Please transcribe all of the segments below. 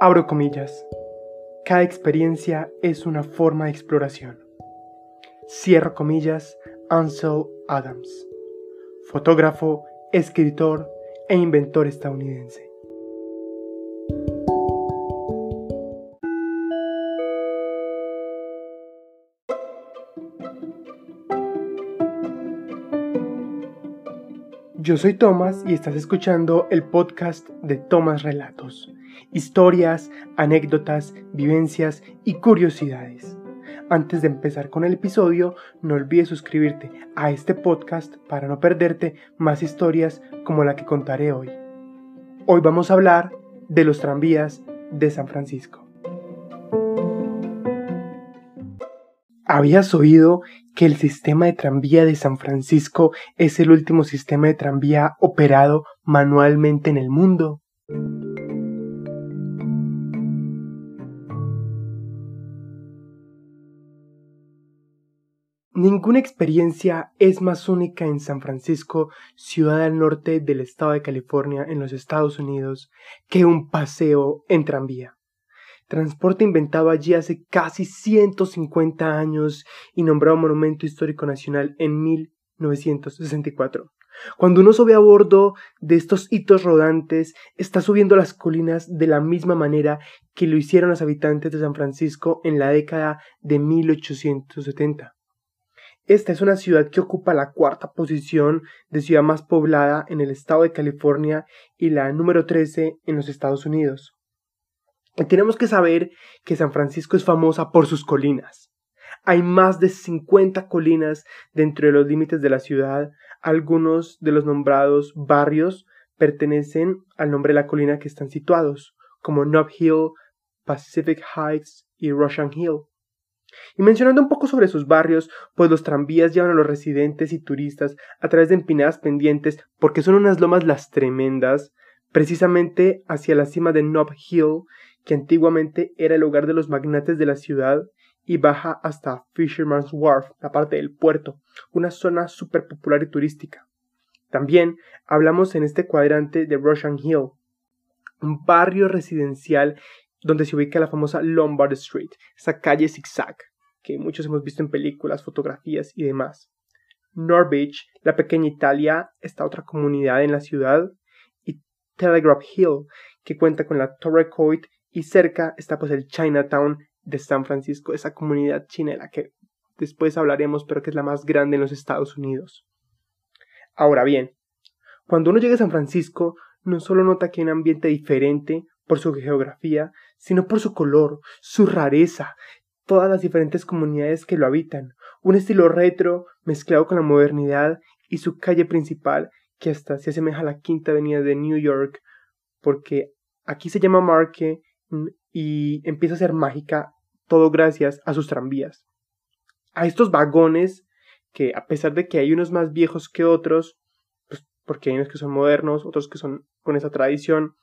Abro comillas. Cada experiencia es una forma de exploración. Cierro comillas, Ansel Adams, fotógrafo, escritor e inventor estadounidense. Yo soy Tomás y estás escuchando el podcast de Tomás Relatos. Historias, anécdotas, vivencias y curiosidades. Antes de empezar con el episodio, no olvides suscribirte a este podcast para no perderte más historias como la que contaré hoy. Hoy vamos a hablar de los tranvías de San Francisco. ¿Habías oído que el sistema de tranvía de San Francisco es el último sistema de tranvía operado manualmente en el mundo? Ninguna experiencia es más única en San Francisco, ciudad al norte del estado de California en los Estados Unidos, que un paseo en tranvía transporte inventado allí hace casi 150 años y nombrado Monumento Histórico Nacional en 1964. Cuando uno sube a bordo de estos hitos rodantes, está subiendo las colinas de la misma manera que lo hicieron los habitantes de San Francisco en la década de 1870. Esta es una ciudad que ocupa la cuarta posición de ciudad más poblada en el estado de California y la número 13 en los Estados Unidos. Tenemos que saber que San Francisco es famosa por sus colinas. Hay más de 50 colinas dentro de los límites de la ciudad. Algunos de los nombrados barrios pertenecen al nombre de la colina que están situados, como Nob Hill, Pacific Heights y Russian Hill. Y mencionando un poco sobre sus barrios, pues los tranvías llevan a los residentes y turistas a través de empinadas pendientes porque son unas lomas las tremendas, precisamente hacia la cima de Nob Hill que antiguamente era el hogar de los magnates de la ciudad y baja hasta Fisherman's Wharf, la parte del puerto, una zona súper popular y turística. También hablamos en este cuadrante de Russian Hill, un barrio residencial donde se ubica la famosa Lombard Street, esa calle zigzag que muchos hemos visto en películas, fotografías y demás. Norwich, la pequeña Italia, esta otra comunidad en la ciudad, y Telegraph Hill, que cuenta con la Torre Coit y cerca está pues el Chinatown de San Francisco, esa comunidad china de la que después hablaremos, pero que es la más grande en los Estados Unidos. Ahora bien, cuando uno llega a San Francisco, no solo nota que hay un ambiente diferente por su geografía, sino por su color, su rareza, todas las diferentes comunidades que lo habitan, un estilo retro mezclado con la modernidad y su calle principal que hasta se asemeja a la quinta avenida de New York, porque aquí se llama Marque y empieza a ser mágica todo gracias a sus tranvías. A estos vagones que a pesar de que hay unos más viejos que otros, pues porque hay unos que son modernos, otros que son con esa tradición,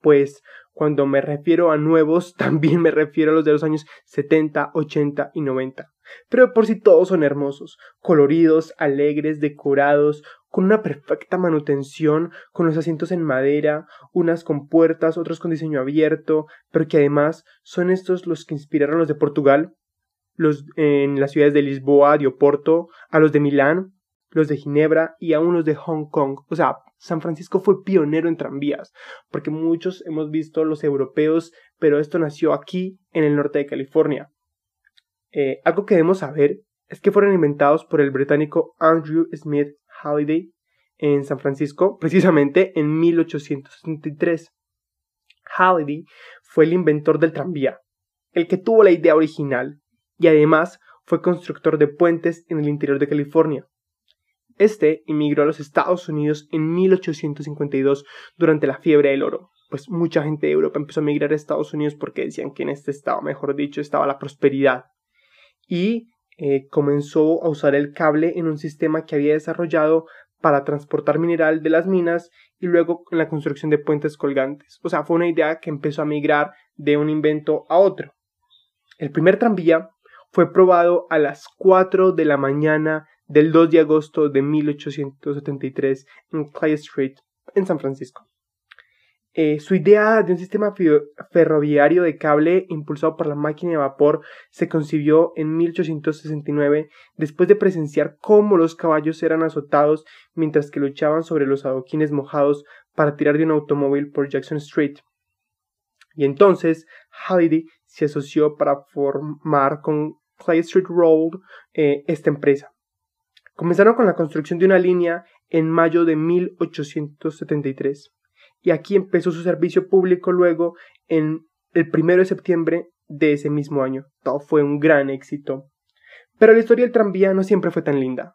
pues cuando me refiero a nuevos también me refiero a los de los años 70, 80 y 90. Pero por si todos son hermosos, coloridos, alegres, decorados, con una perfecta manutención, con los asientos en madera, unas con puertas, otros con diseño abierto, pero que además son estos los que inspiraron a los de Portugal, los en las ciudades de Lisboa, de Oporto, a los de Milán, los de Ginebra y aún los de Hong Kong. O sea, San Francisco fue pionero en tranvías, porque muchos hemos visto los europeos, pero esto nació aquí, en el norte de California. Eh, algo que debemos saber es que fueron inventados por el británico Andrew Smith Halliday en San Francisco, precisamente en 1863. Halliday fue el inventor del tranvía, el que tuvo la idea original, y además fue constructor de puentes en el interior de California. Este emigró a los Estados Unidos en 1852 durante la fiebre del oro, pues mucha gente de Europa empezó a emigrar a Estados Unidos porque decían que en este estado, mejor dicho, estaba la prosperidad. Y eh, comenzó a usar el cable en un sistema que había desarrollado para transportar mineral de las minas y luego en la construcción de puentes colgantes. O sea, fue una idea que empezó a migrar de un invento a otro. El primer tranvía fue probado a las 4 de la mañana del 2 de agosto de 1873 en Clay Street, en San Francisco. Eh, su idea de un sistema ferroviario de cable impulsado por la máquina de vapor se concibió en 1869 después de presenciar cómo los caballos eran azotados mientras que luchaban sobre los adoquines mojados para tirar de un automóvil por Jackson Street. Y entonces Halliday se asoció para formar con Clay Street Road eh, esta empresa. Comenzaron con la construcción de una línea en mayo de 1873 y aquí empezó su servicio público luego en el 1 de septiembre de ese mismo año. Todo fue un gran éxito. Pero la historia del tranvía no siempre fue tan linda.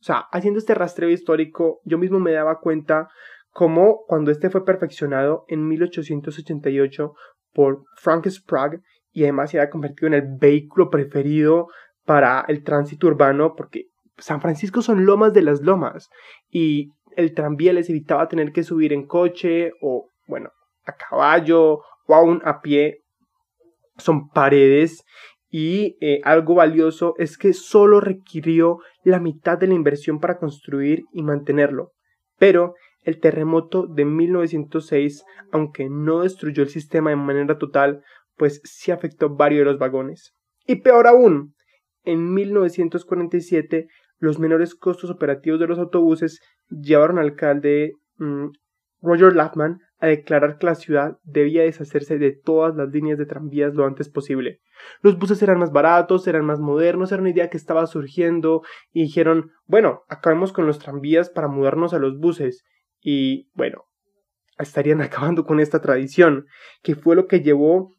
O sea, haciendo este rastreo histórico, yo mismo me daba cuenta cómo cuando este fue perfeccionado en 1888 por Frank Sprague y además se había convertido en el vehículo preferido para el tránsito urbano porque San Francisco son lomas de las lomas y el tranvía les evitaba tener que subir en coche o, bueno, a caballo o aún a pie. Son paredes y eh, algo valioso es que solo requirió la mitad de la inversión para construir y mantenerlo. Pero el terremoto de 1906, aunque no destruyó el sistema de manera total, pues sí afectó varios de los vagones. Y peor aún, en 1947 los menores costos operativos de los autobuses llevaron al alcalde mm, Roger Laffman a declarar que la ciudad debía deshacerse de todas las líneas de tranvías lo antes posible. Los buses eran más baratos, eran más modernos, era una idea que estaba surgiendo y dijeron, bueno, acabemos con los tranvías para mudarnos a los buses. Y bueno, estarían acabando con esta tradición, que fue lo que llevó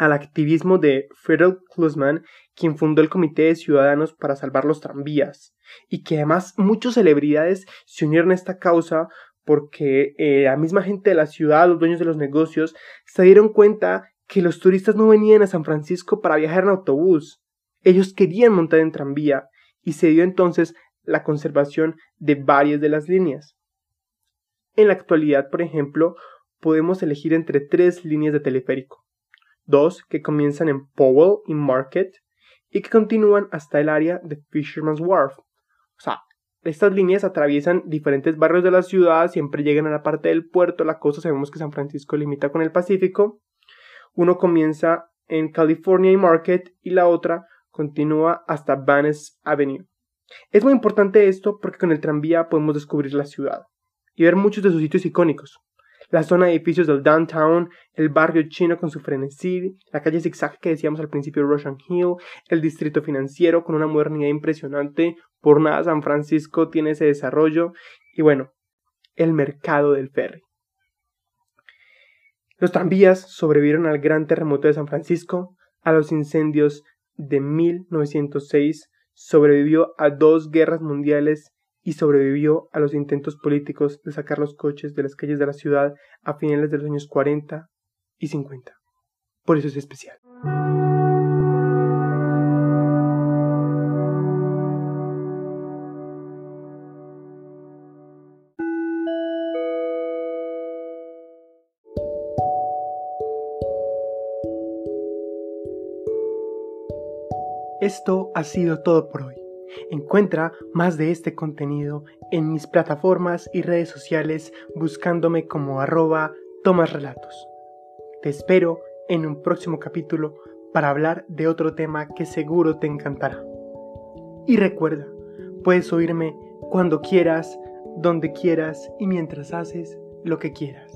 al activismo de Frederick Klusman, quien fundó el Comité de Ciudadanos para salvar los tranvías, y que además muchas celebridades se unieron a esta causa porque eh, la misma gente de la ciudad, los dueños de los negocios, se dieron cuenta que los turistas no venían a San Francisco para viajar en autobús, ellos querían montar en tranvía, y se dio entonces la conservación de varias de las líneas. En la actualidad, por ejemplo, podemos elegir entre tres líneas de teleférico dos que comienzan en Powell y Market y que continúan hasta el área de Fisherman's Wharf. O sea, estas líneas atraviesan diferentes barrios de la ciudad, siempre llegan a la parte del puerto, la costa, sabemos que San Francisco limita con el Pacífico. Uno comienza en California y Market y la otra continúa hasta Venice Avenue. Es muy importante esto porque con el tranvía podemos descubrir la ciudad y ver muchos de sus sitios icónicos la zona de edificios del downtown, el barrio chino con su frenesí, la calle zigzag que decíamos al principio Russian Hill, el distrito financiero con una modernidad impresionante, por nada San Francisco tiene ese desarrollo, y bueno, el mercado del ferry. Los tranvías sobrevivieron al gran terremoto de San Francisco, a los incendios de 1906, sobrevivió a dos guerras mundiales y sobrevivió a los intentos políticos de sacar los coches de las calles de la ciudad a finales de los años 40 y 50. Por eso es especial. Esto ha sido todo por hoy. Encuentra más de este contenido en mis plataformas y redes sociales buscándome como arroba tomasrelatos. Te espero en un próximo capítulo para hablar de otro tema que seguro te encantará. Y recuerda, puedes oírme cuando quieras, donde quieras y mientras haces lo que quieras.